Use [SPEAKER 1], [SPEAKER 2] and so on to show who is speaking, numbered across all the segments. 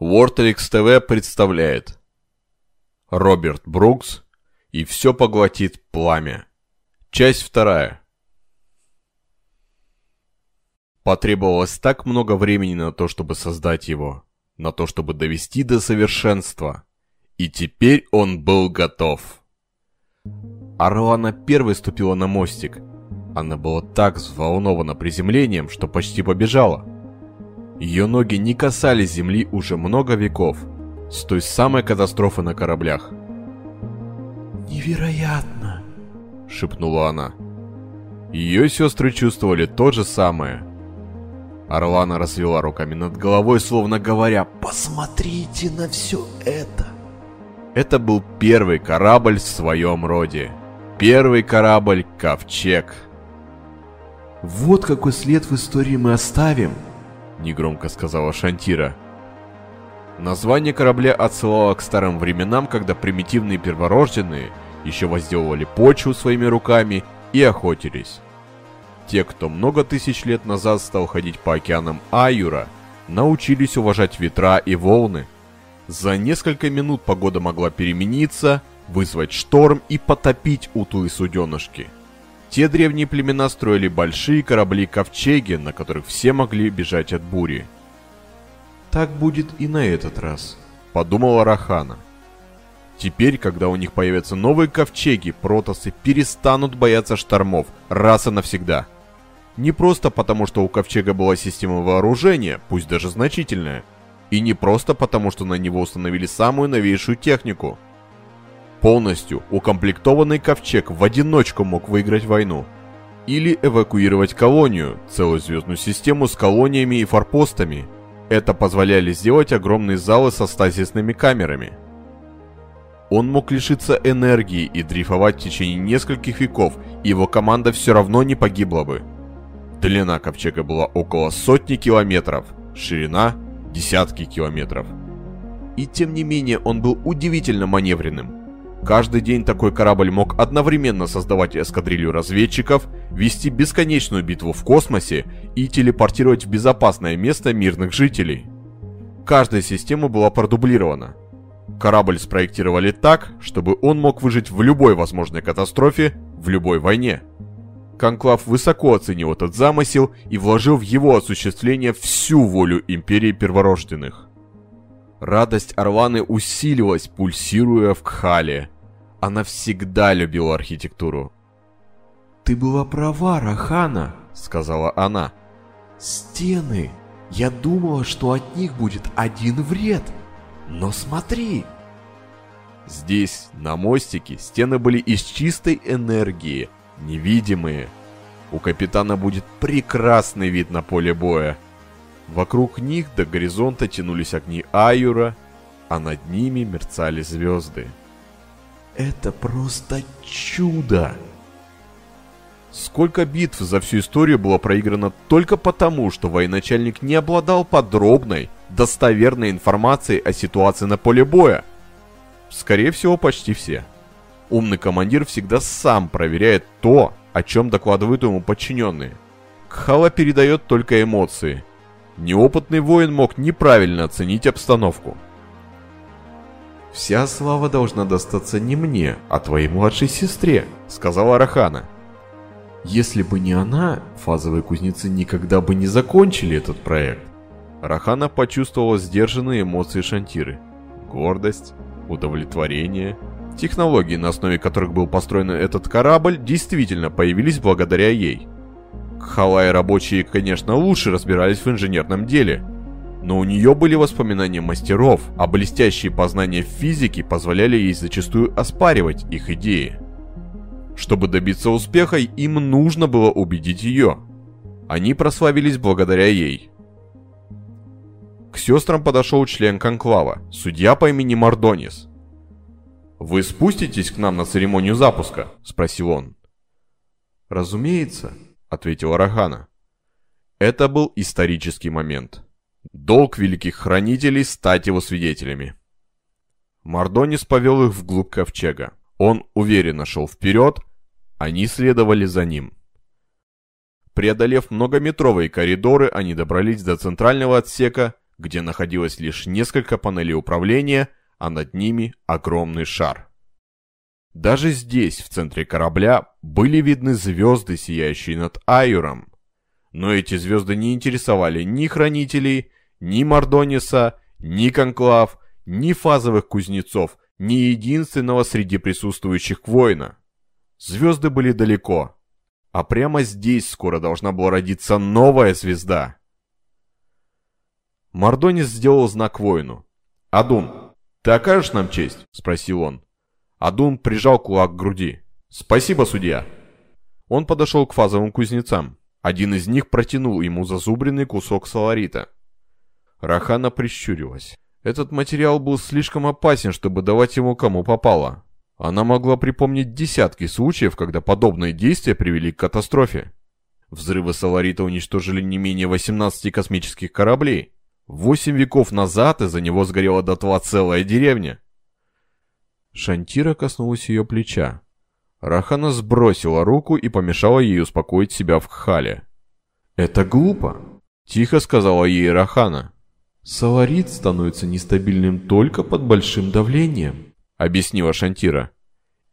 [SPEAKER 1] Wordlix ТВ представляет Роберт Брукс и все поглотит пламя. Часть вторая. Потребовалось так много времени на то, чтобы создать его, на то, чтобы довести до совершенства. И теперь он был готов. Орлана первой ступила на мостик. Она была так взволнована приземлением, что почти побежала. Ее ноги не касались земли уже много веков, с той самой катастрофы на кораблях.
[SPEAKER 2] «Невероятно!»
[SPEAKER 1] — шепнула она. Ее сестры чувствовали то же самое. Орлана развела руками над головой, словно говоря
[SPEAKER 2] «Посмотрите на все это!»
[SPEAKER 1] Это был первый корабль в своем роде. Первый корабль «Ковчег».
[SPEAKER 2] «Вот какой след в истории мы оставим!»
[SPEAKER 1] Негромко сказала Шантира. Название корабля отсылало к старым временам, когда примитивные перворожденные еще возделывали почву своими руками и охотились. Те, кто много тысяч лет назад стал ходить по океанам Аюра, научились уважать ветра и волны. За несколько минут погода могла перемениться, вызвать шторм и потопить уту и суденышки. Те древние племена строили большие корабли-ковчеги, на которых все могли бежать от бури.
[SPEAKER 2] «Так будет и на этот раз», —
[SPEAKER 1] подумала Рахана. Теперь, когда у них появятся новые ковчеги, протосы перестанут бояться штормов раз и навсегда. Не просто потому, что у ковчега была система вооружения, пусть даже значительная, и не просто потому, что на него установили самую новейшую технику. Полностью укомплектованный ковчег в одиночку мог выиграть войну. Или эвакуировать колонию, целую звездную систему с колониями и форпостами. Это позволяли сделать огромные залы со стазисными камерами. Он мог лишиться энергии и дрейфовать в течение нескольких веков, и его команда все равно не погибла бы. Длина ковчега была около сотни километров, ширина – десятки километров. И тем не менее он был удивительно маневренным. Каждый день такой корабль мог одновременно создавать эскадрилью разведчиков, вести бесконечную битву в космосе и телепортировать в безопасное место мирных жителей. Каждая система была продублирована. Корабль спроектировали так, чтобы он мог выжить в любой возможной катастрофе, в любой войне. Конклав высоко оценил этот замысел и вложил в его осуществление всю волю Империи Перворожденных. Радость Орланы усилилась, пульсируя в Кхале. Она всегда любила архитектуру.
[SPEAKER 2] «Ты была права, Рахана», —
[SPEAKER 1] сказала она.
[SPEAKER 2] «Стены! Я думала, что от них будет один вред. Но смотри!»
[SPEAKER 1] Здесь, на мостике, стены были из чистой энергии, невидимые. У капитана будет прекрасный вид на поле боя. Вокруг них до горизонта тянулись огни Аюра, а над ними мерцали звезды.
[SPEAKER 2] Это просто чудо!
[SPEAKER 1] Сколько битв за всю историю было проиграно только потому, что военачальник не обладал подробной, достоверной информацией о ситуации на поле боя? Скорее всего, почти все. Умный командир всегда сам проверяет то, о чем докладывают ему подчиненные. Кхала передает только эмоции. Неопытный воин мог неправильно оценить обстановку.
[SPEAKER 2] «Вся слава должна достаться не мне, а твоей младшей сестре», —
[SPEAKER 1] сказала Рахана.
[SPEAKER 2] «Если бы не она, фазовые кузнецы никогда бы не закончили этот проект».
[SPEAKER 1] Рахана почувствовала сдержанные эмоции Шантиры. Гордость, удовлетворение. Технологии, на основе которых был построен этот корабль, действительно появились благодаря ей. Кхала и рабочие, конечно, лучше разбирались в инженерном деле, но у нее были воспоминания мастеров, а блестящие познания в физике позволяли ей зачастую оспаривать их идеи. Чтобы добиться успеха, им нужно было убедить ее. Они прославились благодаря ей. К сестрам подошел член конклава, судья по имени Мардонис. «Вы спуститесь к нам на церемонию запуска?» – спросил он.
[SPEAKER 2] «Разумеется», –
[SPEAKER 1] ответила Рахана. Это был исторический момент. Долг великих хранителей стать его свидетелями. Мардонис повел их вглубь ковчега. Он уверенно шел вперед, они следовали за ним. Преодолев многометровые коридоры, они добрались до центрального отсека, где находилось лишь несколько панелей управления, а над ними огромный шар. Даже здесь, в центре корабля, были видны звезды, сияющие над Айуром. Но эти звезды не интересовали ни хранителей, ни Мардониса, ни Конклав, ни фазовых кузнецов, ни единственного среди присутствующих воина. Звезды были далеко, а прямо здесь скоро должна была родиться новая звезда. Мардонис сделал знак воину. «Адун, ты окажешь нам честь?» – спросил он. Адун прижал кулак к груди. «Спасибо, судья!» Он подошел к фазовым кузнецам. Один из них протянул ему зазубренный кусок саларита. Рахана прищурилась. Этот материал был слишком опасен, чтобы давать ему кому попало. Она могла припомнить десятки случаев, когда подобные действия привели к катастрофе. Взрывы саларита уничтожили не менее 18 космических кораблей. Восемь веков назад из-за него сгорела дотла целая деревня. Шантира коснулась ее плеча. Рахана сбросила руку и помешала ей успокоить себя в хале. «Это глупо», — тихо сказала ей Рахана. «Саларит становится нестабильным только под большим давлением», — объяснила Шантира.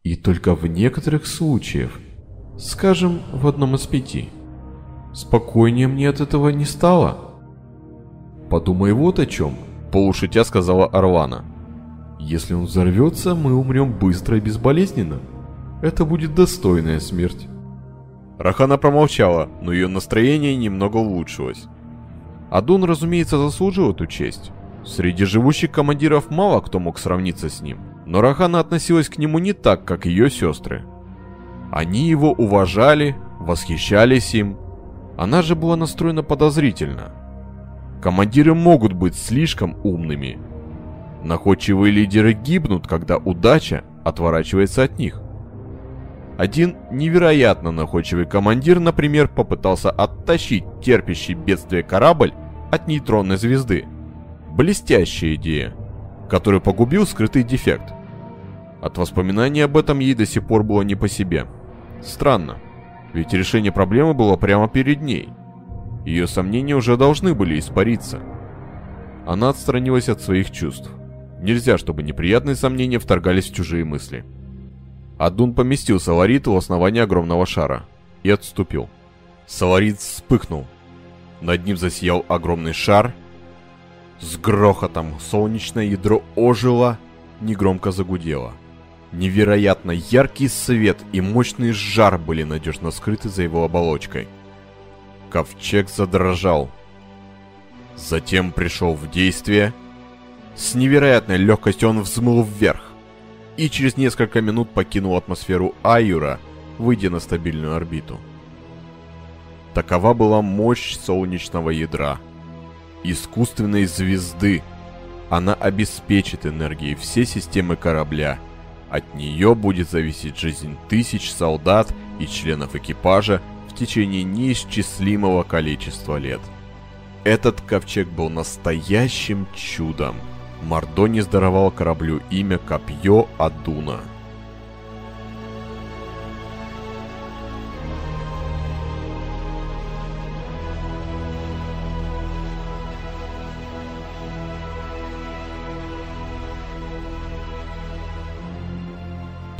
[SPEAKER 1] «И только в некоторых случаях, скажем, в одном из пяти. Спокойнее мне от этого не стало». «Подумай вот о чем», — полушутя сказала Орлана. «Если он взорвется, мы умрем быстро и безболезненно. Это будет достойная смерть». Рахана промолчала, но ее настроение немного улучшилось. Адун, разумеется, заслужил эту честь. Среди живущих командиров мало кто мог сравниться с ним, но Рахана относилась к нему не так, как ее сестры. Они его уважали, восхищались им. Она же была настроена подозрительно. Командиры могут быть слишком умными. Находчивые лидеры гибнут, когда удача отворачивается от них. Один невероятно находчивый командир, например, попытался оттащить терпящий бедствие корабль от нейтронной звезды. Блестящая идея, которую погубил скрытый дефект. От воспоминаний об этом ей до сих пор было не по себе. Странно, ведь решение проблемы было прямо перед ней – ее сомнения уже должны были испариться. Она отстранилась от своих чувств. Нельзя, чтобы неприятные сомнения вторгались в чужие мысли. Адун поместил Саларит у основания огромного шара и отступил. Саларит вспыхнул. Над ним засиял огромный шар. С грохотом солнечное ядро ожило, негромко загудело. Невероятно яркий свет и мощный жар были надежно скрыты за его оболочкой – Ковчег задрожал. Затем пришел в действие. С невероятной легкостью он взмыл вверх. И через несколько минут покинул атмосферу Аюра, выйдя на стабильную орбиту. Такова была мощь солнечного ядра. Искусственной звезды. Она обеспечит энергией все системы корабля. От нее будет зависеть жизнь тысяч солдат и членов экипажа в течение неисчислимого количества лет. Этот ковчег был настоящим чудом. Мардонис даровал кораблю имя Копье Адуна.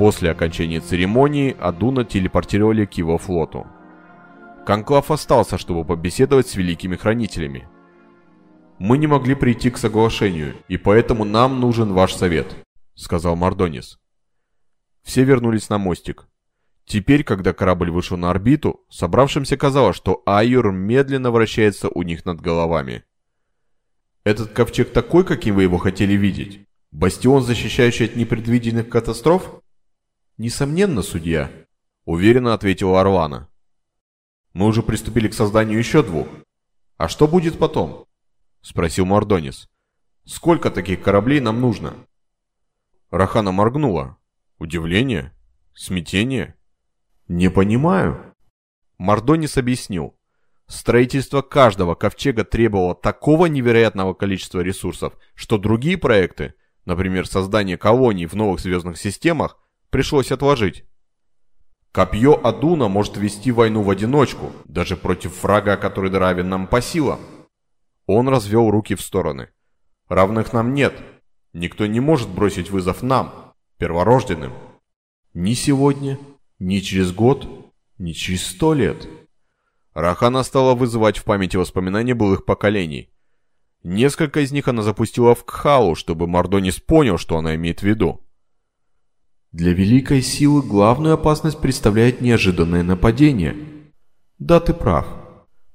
[SPEAKER 1] После окончания церемонии Адуна телепортировали к его флоту – Конклав остался, чтобы побеседовать с великими хранителями. «Мы не могли прийти к соглашению, и поэтому нам нужен ваш совет», — сказал Мардонис. Все вернулись на мостик. Теперь, когда корабль вышел на орбиту, собравшимся казалось, что Айюр медленно вращается у них над головами. «Этот ковчег такой, каким вы его хотели видеть? Бастион, защищающий от непредвиденных катастроф?» «Несомненно, судья», — уверенно ответила Орлана. Мы уже приступили к созданию еще двух. А что будет потом? Спросил Мордонис. Сколько таких кораблей нам нужно? Рахана моргнула. Удивление? Смятение? Не понимаю. Мордонис объяснил. Строительство каждого ковчега требовало такого невероятного количества ресурсов, что другие проекты, например, создание колоний в новых звездных системах, пришлось отложить. Копье Адуна может вести войну в одиночку, даже против врага, который равен нам по силам. Он развел руки в стороны. Равных нам нет. Никто не может бросить вызов нам, перворожденным. Ни сегодня, ни через год, ни через сто лет. Рахана стала вызывать в памяти воспоминания былых поколений. Несколько из них она запустила в Кхалу, чтобы Мардонис понял, что она имеет в виду.
[SPEAKER 2] Для великой силы главную опасность представляет неожиданное нападение. Да, ты прав.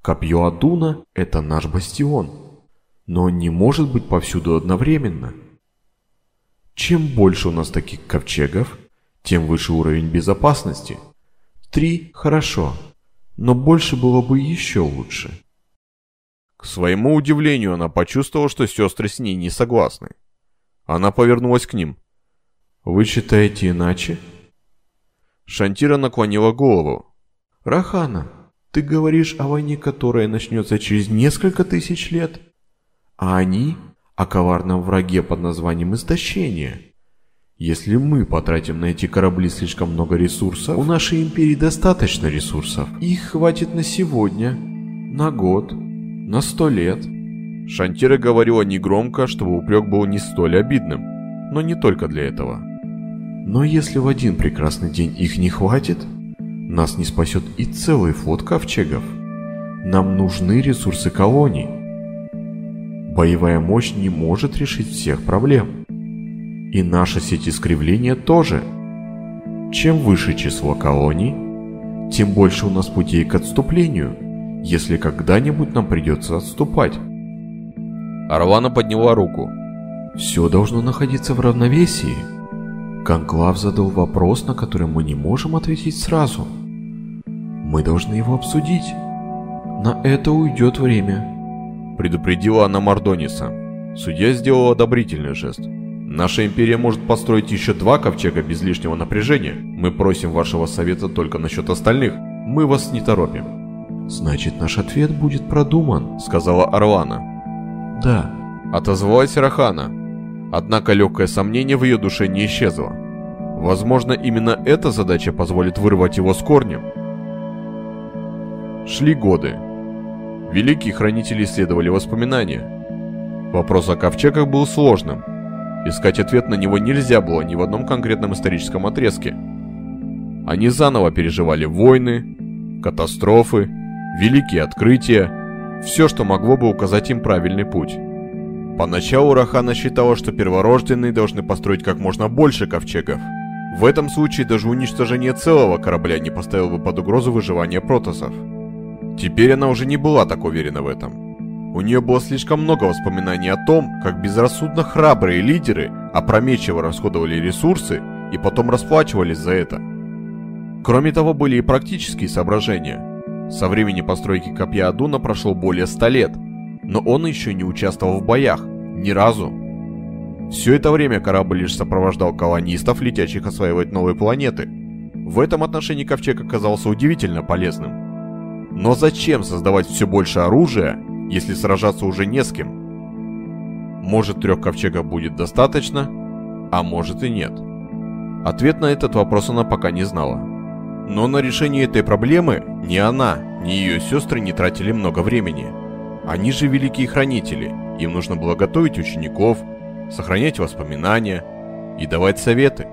[SPEAKER 2] Копье Адуна – это наш бастион. Но он не может быть повсюду одновременно. Чем больше у нас таких ковчегов, тем выше уровень безопасности. Три – хорошо, но больше было бы еще лучше.
[SPEAKER 1] К своему удивлению, она почувствовала, что сестры с ней не согласны. Она повернулась к ним.
[SPEAKER 2] «Вы считаете иначе?»
[SPEAKER 1] Шантира наклонила голову.
[SPEAKER 2] «Рахана, ты говоришь о войне, которая начнется через несколько тысяч лет, а они о коварном враге под названием Истощение. Если мы потратим на эти корабли слишком много ресурсов, у нашей империи достаточно ресурсов. Их хватит на сегодня, на год, на сто лет.
[SPEAKER 1] Шантира говорила негромко, чтобы упрек был не столь обидным, но не только для этого.
[SPEAKER 2] Но если в один прекрасный день их не хватит, нас не спасет и целый флот ковчегов. Нам нужны ресурсы колоний. Боевая мощь не может решить всех проблем. И наша сеть искривления тоже. Чем выше число колоний, тем больше у нас путей к отступлению – если когда-нибудь нам придется отступать.
[SPEAKER 1] Орлана подняла руку.
[SPEAKER 2] Все должно находиться в равновесии. Конклав задал вопрос, на который мы не можем ответить сразу. Мы должны его обсудить. На это уйдет время.
[SPEAKER 1] Предупредила она Мардониса. Судья сделал одобрительный жест. Наша империя может построить еще два ковчега без лишнего напряжения. Мы просим вашего совета только насчет остальных. Мы вас не торопим.
[SPEAKER 2] «Значит, наш ответ будет продуман», —
[SPEAKER 1] сказала Орлана.
[SPEAKER 2] «Да», —
[SPEAKER 1] отозвалась Рахана. Однако легкое сомнение в ее душе не исчезло. Возможно, именно эта задача позволит вырвать его с корнем. Шли годы. Великие хранители исследовали воспоминания. Вопрос о ковчегах был сложным. Искать ответ на него нельзя было ни в одном конкретном историческом отрезке. Они заново переживали войны, катастрофы великие открытия, все, что могло бы указать им правильный путь. Поначалу Рахана считала, что перворожденные должны построить как можно больше ковчегов. В этом случае даже уничтожение целого корабля не поставило бы под угрозу выживания протосов. Теперь она уже не была так уверена в этом. У нее было слишком много воспоминаний о том, как безрассудно храбрые лидеры опрометчиво расходовали ресурсы и потом расплачивались за это. Кроме того, были и практические соображения – со времени постройки копья Адуна прошло более ста лет, но он еще не участвовал в боях. Ни разу. Все это время корабль лишь сопровождал колонистов, летящих осваивать новые планеты. В этом отношении ковчег оказался удивительно полезным. Но зачем создавать все больше оружия, если сражаться уже не с кем? Может трех ковчегов будет достаточно, а может и нет. Ответ на этот вопрос она пока не знала. Но на решение этой проблемы ни она, ни ее сестры не тратили много времени. Они же великие хранители, им нужно было готовить учеников, сохранять воспоминания и давать советы.